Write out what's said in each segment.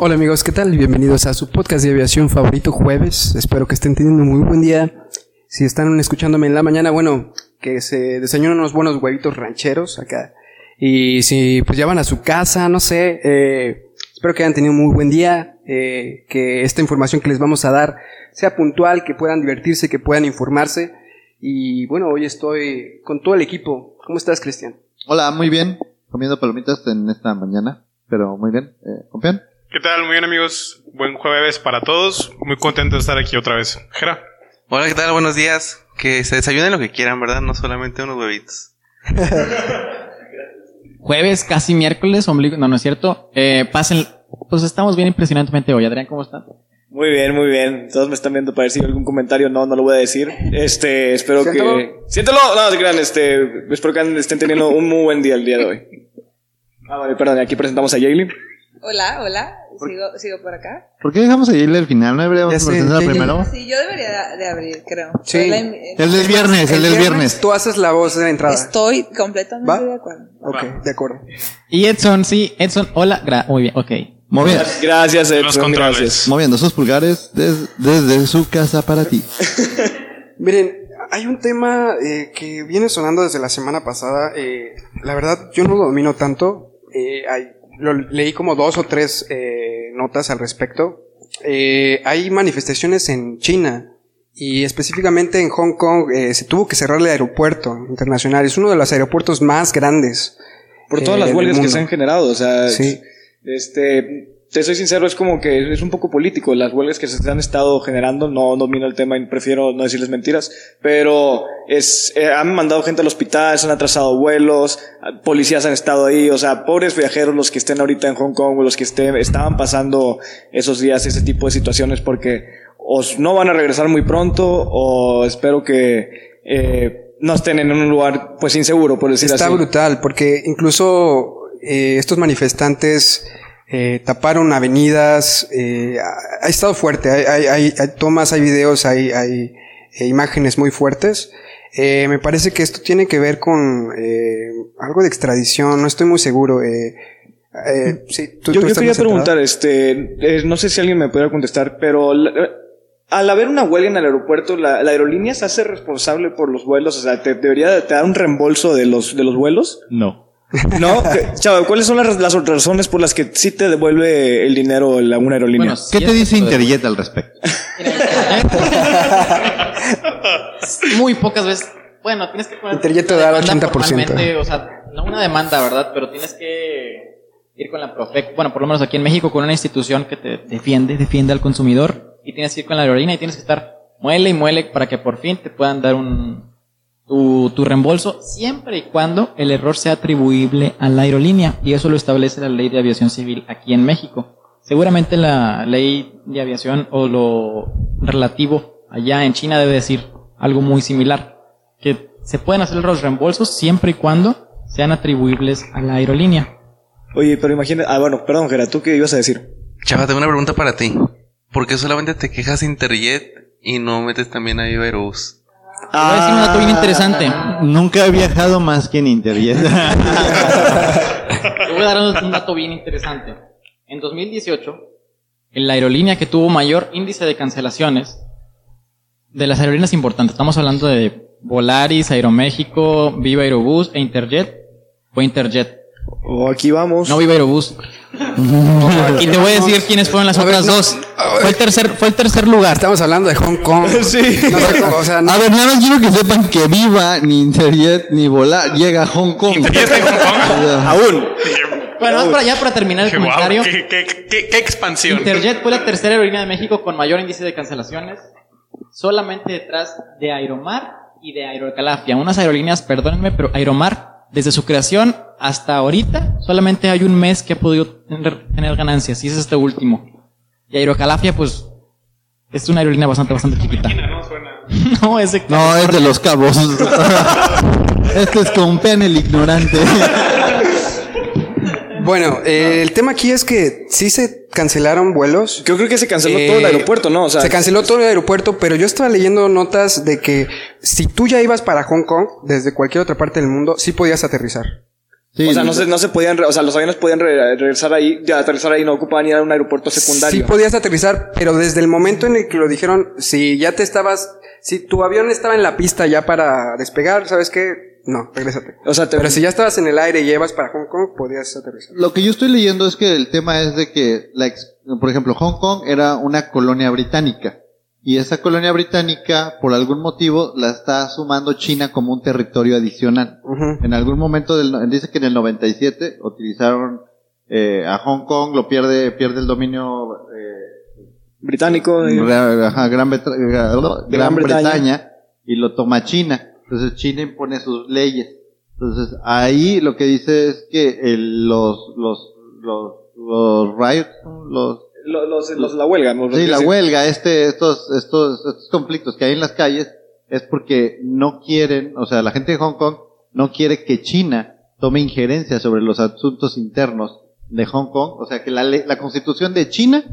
Hola amigos, ¿qué tal? Bienvenidos a su podcast de aviación favorito jueves. Espero que estén teniendo un muy buen día. Si están escuchándome en la mañana, bueno, que se desayunen unos buenos huevitos rancheros acá. Y si pues ya van a su casa, no sé, eh, espero que hayan tenido un muy buen día, eh, que esta información que les vamos a dar sea puntual, que puedan divertirse, que puedan informarse. Y bueno, hoy estoy con todo el equipo. ¿Cómo estás, Cristian? Hola, muy bien. Comiendo palomitas en esta mañana, pero muy bien. Eh. ¿Qué tal? Muy bien amigos. Buen jueves para todos. Muy contento de estar aquí otra vez. Jera. Hola, ¿qué tal? Buenos días. Que se desayunen lo que quieran, ¿verdad? No solamente unos huevitos. Jueves, casi miércoles, ombligo, no, no es cierto. Eh, pasen, pues estamos bien impresionantemente hoy. Adrián, ¿cómo están? Muy bien, muy bien. Todos me están viendo para decir algún comentario. No, no lo voy a decir. Este, espero Siéntalo. que. Siéntelo. No, crean. Este, espero que estén teniendo un muy buen día el día de hoy. Ah, vale, perdón. Aquí presentamos a Jaylee. Hola, hola. Sigo, sigo por acá. ¿Por qué dejamos a Yale al final? ¿No deberíamos primero? Sí, yo debería de, abrir, creo. Sí. La in- El del viernes, el del viernes. Tú haces la voz de la entrada. Estoy completamente ¿Va? de acuerdo. Ok, de acuerdo. Y Edson, sí, Edson, hola. Gra- muy bien, ok. Moviendo, Gracias, Los Edson. controles. Gracias. moviendo sus pulgares des- desde su casa para ti. Miren, hay un tema eh, que viene sonando desde la semana pasada. eh, la verdad, yo no lo domino tanto. eh, hay- lo leí como dos o tres eh, notas al respecto. Eh, hay manifestaciones en China y específicamente en Hong Kong eh, se tuvo que cerrar el aeropuerto internacional. Es uno de los aeropuertos más grandes. Por todas eh, las huelgas que se han generado. O sea, Sí. este. Te soy sincero, es como que es un poco político. Las huelgas que se han estado generando, no domino el tema y prefiero no decirles mentiras, pero es, eh, han mandado gente al hospital, se han atrasado vuelos, policías han estado ahí, o sea, pobres viajeros los que estén ahorita en Hong Kong o los que estén, estaban pasando esos días ese tipo de situaciones porque o no van a regresar muy pronto o espero que eh, no estén en un lugar pues inseguro, por decir Está así. brutal, porque incluso eh, estos manifestantes eh, taparon avenidas, eh, ha, ha estado fuerte, hay, hay, hay- hay tomas, hay videos, hay, hay eh, imágenes muy fuertes. Eh, me parece que esto tiene que ver con eh, algo de extradición, no estoy muy seguro. Eh, eh, sí, tú- yo, tú yo quería preguntar, este, eh, no sé si alguien me pudiera contestar, pero la- al haber una huelga en el aeropuerto, la, la aerolínea se hace responsable por los vuelos, o sea, te debería de- te dar un reembolso de los de los vuelos, No. ¿no? Chavo, ¿cuáles son las, las otras razones por las que sí te devuelve el dinero la, una aerolínea? Bueno, ¿Qué te dice Interjet al respecto? Muy pocas veces. Bueno, tienes que poner. Interjet te da el demanda 80%. formalmente, O sea, no una demanda, ¿verdad? Pero tienes que ir con la Profec. Bueno, por lo menos aquí en México, con una institución que te defiende, defiende al consumidor. Y tienes que ir con la aerolínea y tienes que estar muele y muele para que por fin te puedan dar un. Tu, tu reembolso siempre y cuando el error sea atribuible a la aerolínea y eso lo establece la ley de aviación civil aquí en México. Seguramente la ley de aviación o lo relativo allá en China debe decir algo muy similar, que se pueden hacer los reembolsos siempre y cuando sean atribuibles a la aerolínea. Oye, pero imagina, ah, bueno, perdón, Gera, ¿tú qué ibas a decir? Chava, tengo una pregunta para ti. ¿Por qué solamente te quejas de Interjet y no metes también a Viva Voy a decir un dato bien interesante. Nunca he viajado más que en Interjet. Te voy a dar un un dato bien interesante. En 2018, la aerolínea que tuvo mayor índice de cancelaciones de las aerolíneas importantes, estamos hablando de Volaris, Aeroméxico, Viva Aerobús e Interjet, fue Interjet. O aquí vamos. No Viva Aerobús. y te voy a decir quiénes fueron las A ver, otras no, dos. Fue el tercer, fue el tercer lugar. Estamos hablando de Hong Kong. Sí. No sé cómo, o sea, no- A ver, nada más quiero que sepan que Viva, ni Interjet, ni Volar llega a Hong Kong. ¿Interjet está en Hong Kong? Aún. Bueno, vamos para allá para terminar el Qué comentario. qué, qué- qué- qué expansión. Interjet fue la tercera aerolínea de México con mayor índice de cancelaciones, solamente detrás de Aeromar y de Aerocalafia. Unas aerolíneas, perdónenme, pero Aeromar, desde su creación hasta ahorita, solamente hay un mes que ha podido tener, tener ganancias, y es este último. Y Aerocalafia, pues, es una aerolínea bastante, bastante chiquita. No suena. No, es de... No, es de los cabos. este es con pen el ignorante. Bueno, eh, el tema aquí es que sí se cancelaron vuelos. Yo creo que se canceló Eh, todo el aeropuerto, ¿no? O sea, se canceló todo el aeropuerto, pero yo estaba leyendo notas de que si tú ya ibas para Hong Kong, desde cualquier otra parte del mundo, sí podías aterrizar. Sí, o sea, no se, no se podían, o sea, los aviones podían re- regresar ahí, ya aterrizar ahí, no ocupaban ir a un aeropuerto secundario. Sí podías aterrizar, pero desde el momento en el que lo dijeron, si ya te estabas, si tu avión estaba en la pista ya para despegar, ¿sabes qué? No, regrésate. O sea, te- Pero si ya estabas en el aire y llevas para Hong Kong, podías aterrizar. Lo que yo estoy leyendo es que el tema es de que, la ex- por ejemplo, Hong Kong era una colonia británica. Y esa colonia británica, por algún motivo, la está sumando China como un territorio adicional. En algún momento del, no- dice que en el 97 utilizaron eh, a Hong Kong, lo pierde, pierde el dominio eh, británico. eh, ajá, Gran, Betra- Gran, Gran Bretaña. Bretaña. y lo toma China. Entonces China impone sus leyes. Entonces ahí lo que dice es que el- los los los los riots, los lo- los, los- la huelga. ¿no? sí, la huelga, este estos estos estos conflictos que hay en las calles es porque no quieren, o sea, la gente de Hong Kong no quiere que China tome injerencia sobre los asuntos internos de Hong Kong, o sea, que la la Constitución de China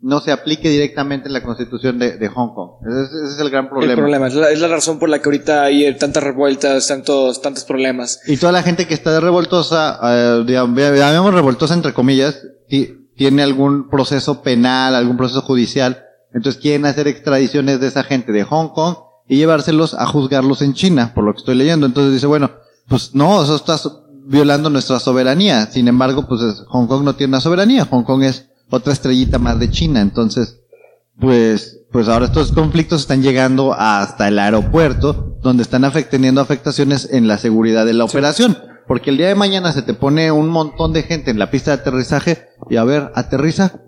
no se aplique directamente en la Constitución de, de Hong Kong. Ese es, ese es el gran problema. El problema, es la, es la razón por la que ahorita hay eh, tantas revueltas, tantos, tantos problemas. Y toda la gente que está revoltosa, eh, digamos, revoltosa entre comillas, ti- tiene algún proceso penal, algún proceso judicial. Entonces quieren hacer extradiciones de esa gente de Hong Kong y llevárselos a juzgarlos en China, por lo que estoy leyendo. Entonces dice, bueno, pues no, eso está violando nuestra soberanía. Sin embargo, pues es- Hong Kong no tiene una soberanía. Hong Kong es otra estrellita más de China. Entonces, pues, pues ahora estos conflictos están llegando hasta el aeropuerto, donde están afect- teniendo afectaciones en la seguridad de la operación. Porque el día de mañana se te pone un montón de gente en la pista de aterrizaje y a ver, aterriza.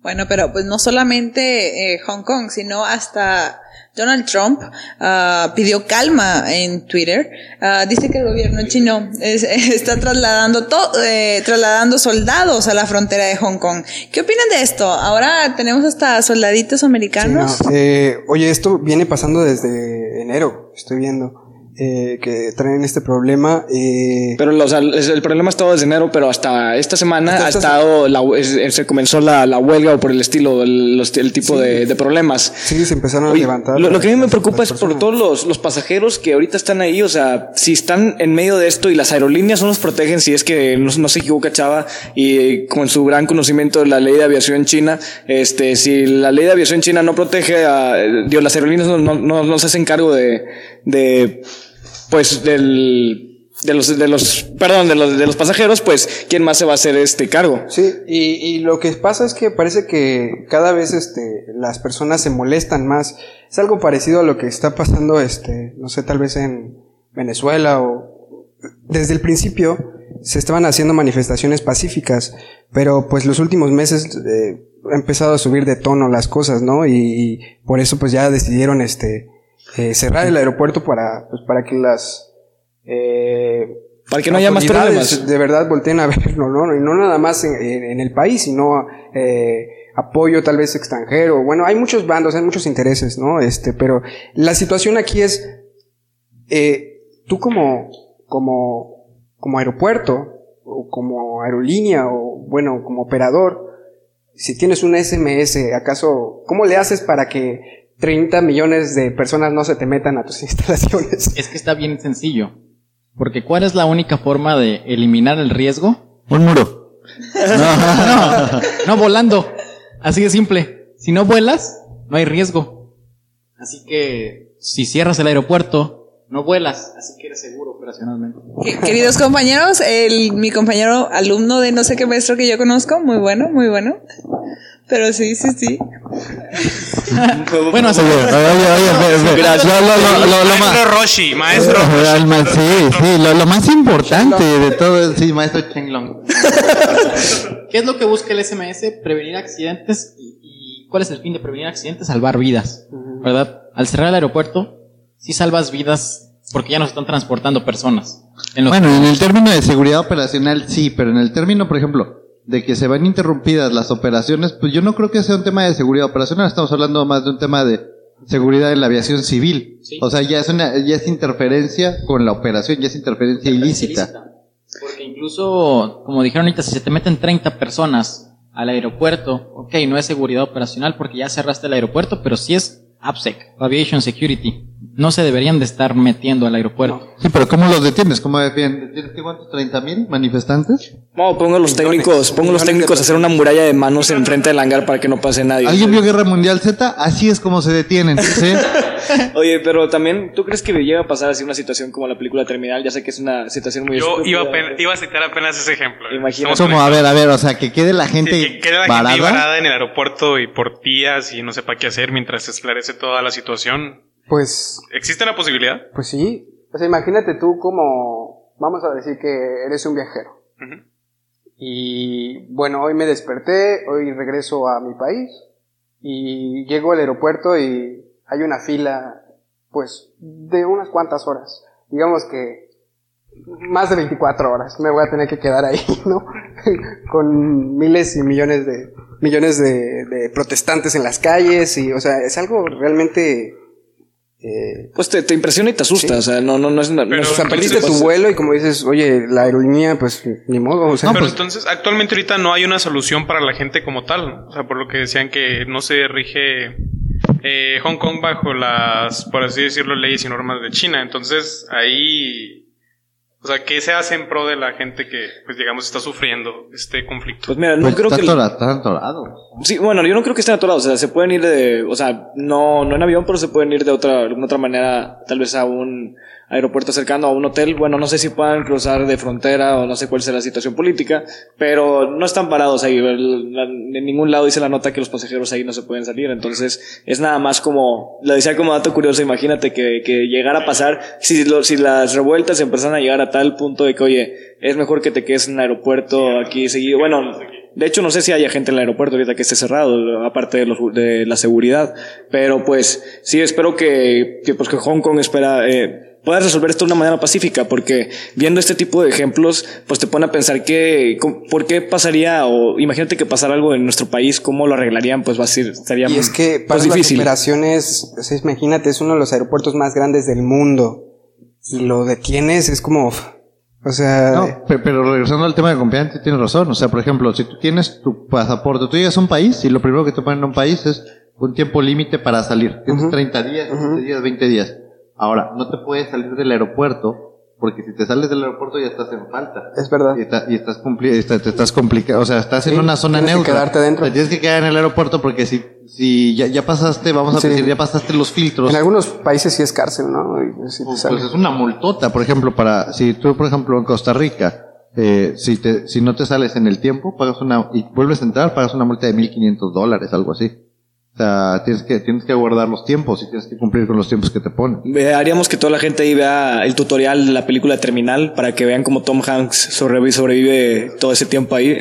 Bueno, pero pues no solamente eh, Hong Kong, sino hasta Donald Trump ah, pidió calma en Twitter. Ah, dice que el gobierno chino es- está trasladando to- eh, trasladando soldados a la frontera de Hong Kong. ¿Qué opinan de esto? Ahora tenemos hasta soldaditos Sí, americanos. no. Eh, oye, esto viene pasando desde enero, estoy viendo, eh, que traen este problema. Eh, Pero es- el problema ha estado desde enero, pero hasta esta semana Hasta ha esta estado, la, es- se comenzó la, la huelga o por el estilo, el, los- el tipo de, de problemas. sí, se empezaron a levantar. lo, lo que a mí me preocupa es por todos los, los pasajeros que ahorita están ahí, o sea, si están en medio de esto y las aerolíneas no los protegen, si es que no, no se equivoca Chava, y con su gran conocimiento de la ley de aviación china, este, si la ley de aviación china no protege a, digo, las aerolíneas no, no, no- no se hacen cargo de, de, pues, del, de los, de los, perdón, de los, de los pasajeros, pues, ¿quién más se va a hacer este cargo? Sí, y, y lo que pasa es que parece que cada vez este, las personas se molestan más. Es algo parecido a lo que está pasando, este, no sé, tal vez en Venezuela o desde el principio se estaban haciendo manifestaciones pacíficas, pero pues los últimos meses eh, ha empezado a subir de tono las cosas, ¿no? Y, y por eso pues ya decidieron este eh, cerrar el aeropuerto para pues para que las eh, Para que no haya más problemas. De verdad volteen a verlo, ¿no? Y no nada más en, en- en el país, sino eh, apoyo tal vez extranjero. Bueno, hay muchos bandos, hay muchos intereses, ¿no? Este, pero la situación aquí es, eh, tú como, como, como aeropuerto, o como aerolínea, o bueno, como operador, si tienes un SMS, ¿acaso, cómo le haces para que 30 millones de personas no se te metan a tus instalaciones? Es que está bien sencillo. Porque ¿cuál es la única forma de eliminar el riesgo? Un muro. No, no volando. Así de simple. Si no vuelas, no hay riesgo. Así que si cierras el aeropuerto, no vuelas. Así que eres seguro operacionalmente. Que- Queridos compañeros, el, mi compañero alumno de no sé qué maestro que yo conozco, muy bueno, muy bueno. Pero sí, sí, sí. Bueno, así Oye, oye, oye, ve, ve. Lo- lo- lo- lo- lo más- Maestro Roshi, maestro Sí, sí, lo, lo más importante de todo es, sí, maestro Chenglong. ¿Qué es lo que busca el SMS? Prevenir accidentes. ¿Y, y cuál es el fin de prevenir accidentes? Salvar vidas. ¿Verdad? Al cerrar el aeropuerto, sí salvas vidas porque ya no se están transportando personas. En Bueno, en el término de seguridad operacional sí, pero en el término, por ejemplo, de que se van interrumpidas las operaciones, pues yo no creo que sea un tema de seguridad operacional, estamos hablando más de un tema de seguridad en la aviación civil. Sí. O sea, ya es una, ya es interferencia con la operación, ya es interferencia ilícita. Porque incluso, como dijeron ahorita, si se te meten 30 personas al aeropuerto, ok, no es seguridad operacional porque ya cerraste el aeropuerto, pero sí es AppSec, Aviation Security. No se deberían de estar metiendo al aeropuerto. Sí, pero ¿cómo los detienes? ¿Cómo defiendes? ¿Tienes que cuántos? ¿30 mil manifestantes? No, pongo a los técnicos, pongo a los técnicos a hacer una muralla de manos enfrente del hangar para que no pase nadie. ¿Alguien vio Guerra Mundial Z? Así es como se detienen, ¿sí? Oye, pero también, ¿tú crees que llega a pasar así una situación como la película Terminal? Ya sé que es una situación muy Yo iba, iba a citar apenas ese ejemplo. Imagínate. Como, a ver, a ver, o sea, que quede la gente Sí, que quede la varada. gente ahí varada en el aeropuerto y por días y no sepa qué hacer mientras se esclarece toda la situación. Pues, ¿Existe la posibilidad? pues sí. O sea, imagínate tú como, vamos a decir que eres un viajero. Y bueno, hoy me desperté, hoy regreso a mi país y llego al aeropuerto y hay una fila, pues, de unas cuantas horas. Digamos que más de 24 horas me voy a tener que quedar ahí, ¿no? Con miles y millones de, millones de, de protestantes en las calles y, o sea, es algo realmente, eh, Pues te, te impresiona y te asusta, Sí. o sea, no, no, no es una... no Pero- o sea, perdiste tu vuelo y como dices, oye, la aerolínea, pues, ni modo, o sea, Pero pues, entonces, actualmente ahorita no hay una solución para la gente como tal. ¿no? O sea, por lo que decían que no se rige eh, Hong Kong bajo las, por así decirlo, leyes y normas de China. Entonces, ahí, o sea, ¿qué se hace en pro de la gente que, pues digamos, está sufriendo este conflicto? Pues mira, no Pues creo está que... atorado, está atorado. Sí, bueno, yo no creo que estén atorados, o sea, se pueden ir de, o sea, no, no en avión, pero se pueden ir de otra, de alguna otra manera, tal vez a un aeropuerto cercano, a un hotel, bueno, no sé si puedan cruzar de frontera o no sé cuál será la situación política, pero no están parados ahí, en ningún lado dice la nota que los pasajeros ahí no se pueden salir, entonces es nada más como, lo decía como dato curioso, imagínate que, que llegara a pasar, si, lo- si las revueltas empezaran a llegar a tal punto de que, oye, es mejor que te quedes en el aeropuerto aquí seguido, bueno, de hecho, no sé si haya gente en el aeropuerto ahorita que esté cerrado, aparte de, los, de la seguridad. Pero pues sí, espero que, que, pues, que Hong Kong espera, eh, pueda resolver esto de una manera pacífica, porque viendo este tipo de ejemplos, pues te pone a pensar que, ¿por qué pasaría? O imagínate que pasara algo en nuestro país, ¿cómo lo arreglarían? Pues va a ser, sería Y es que pues, para las difícil. operaciones, o sea, imagínate, es uno de los aeropuertos más grandes del mundo. Y lo detienes, es como, o sea, No, pe- pero regresando al tema de confianza, tienes razón. O sea, por ejemplo, si tú tienes tu pasaporte, tú llegas a un país y lo primero que te ponen en un país es un tiempo límite para salir. Tienes Ujú. 30 días, 15 días, 20 días. Ahora, no te puedes salir del aeropuerto porque si te sales del aeropuerto ya estás en falta. es verdad. Y, está- y estás compli está- te estás complicado, o sea, estás en una zona tienes que neutra. quedarte dentro. Te tienes que quedar en el aeropuerto porque si, si ya, ya pasaste, vamos a Sí. decir, ya pasaste los filtros. En algunos países sí es cárcel, ¿no? Te Pues, pues es una multota, por ejemplo, para si tú, por ejemplo, en Costa Rica, eh, si te, si no te sales en el tiempo, pagas una y vuelves a entrar, pagas una multa de 1.500 dólares, algo así. O sea, tienes que tienes que guardar los tiempos y tienes que cumplir con los tiempos que te ponen. Haríamos que toda la gente ahí vea el tutorial de la película Terminal para que vean cómo Tom Hanks sobrevive, sobrevive todo ese tiempo ahí.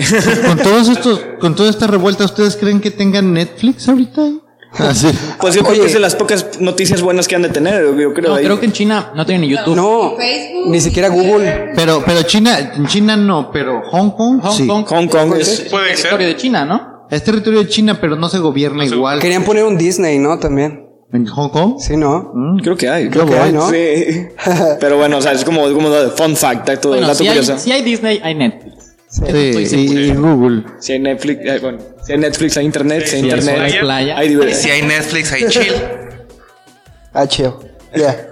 Con todos estos, con toda esta revuelta, ¿ustedes creen que tengan Netflix ahorita? Ah, sí. Pues yo creo que es de las pocas noticias buenas que han de tener, yo creo. No, ahí. creo que en China no tienen ni YouTube. No, Facebook, ni siquiera Google. Pero, pero China, en China no, pero Hong Kong, Hong sí. Kong, Hong Kong es- Puede territorio ser. de China, ¿no? Es territorio de China, pero no se gobierna igual. Querían poner un Disney, ¿no? También. ¿En Hong Kong? Sí, ¿no? Mm. Creo que hay. Creo que hay, ¿no? Sí. Pero bueno, o sea, es como, como de fun fact, dato, Bueno, dato si hay, curioso. si hay Disney, hay Netflix. Sí, seguro. y, y Google. Si hay Netflix, eh, bueno, si hay Netflix, hay internet, si hay Sí, internet, Hay hay- playa. hay si hay Netflix, hay chill. Ah, chill. Yeah.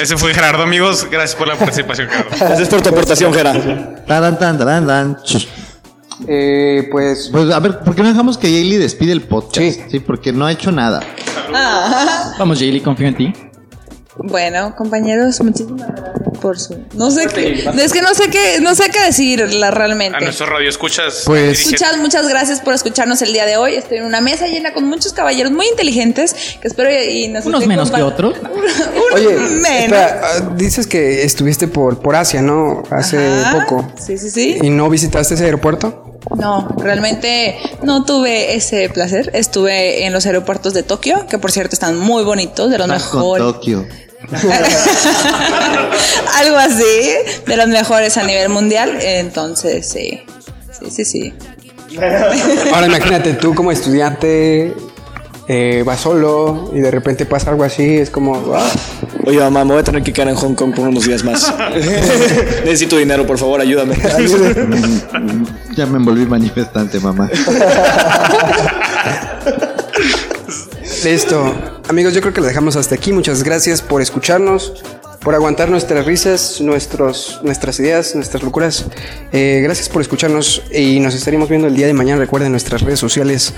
Ese fue Gerardo, amigos. Gracias por la participación, Gerardo. Gracias por tu aportación, Gera. Taran, tan, tan. Ch. Eh, pues, Pues a ver, ¿por qué no dejamos que Jaylee despide el podcast? Sí. Sí, porque no ha hecho nada. Vamos, Jaylee, confío en ti. Bueno, compañeros, muchísimas gracias por su. No sé qué. Es que no sé qué, no sé qué decirla A realmente. nuestro radio escuchas. Pues- Muchas, muchas gracias por escucharnos el día de hoy. Estoy en una mesa llena con muchos caballeros muy inteligentes que espero y nos Unos menos que otros. Un oye, menos. espera, ah, dices que estuviste por, por Asia, ¿no? Hace Ajá. poco. Sí, sí, sí. ¿Y no visitaste ese aeropuerto? No, realmente no tuve ese placer. Estuve en los aeropuertos de Tokio, que por cierto están muy bonitos, de los mejores. Tokio. Algo así, de los mejores a nivel mundial. Entonces, sí. Sí, sí, sí. Ahora imagínate tú como estudiante, eh, vas solo y de repente pasa algo así, es como... ah, Oye, mamá, me voy a tener que quedar en Hong Kong por unos días más. Necesito dinero, por favor, ayúdame. Ya me envolví manifestante, mamá. Listo. Amigos, yo creo que lo dejamos hasta aquí. Muchas gracias por escucharnos, por aguantar nuestras risas, nuestros, nuestras ideas, nuestras locuras. Eh, gracias por escucharnos y nos estaremos viendo el día de mañana. Recuerden nuestras redes sociales,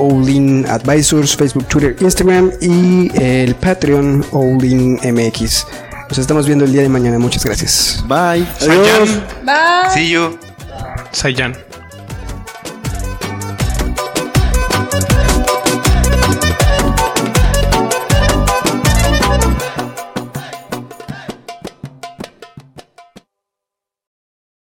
Olin Advisors, Facebook, Twitter, Instagram y el Patreon Olin MX. Nos estamos viendo el día de mañana. Muchas gracias. Bye. Sayan. Bye. See you. Sayan.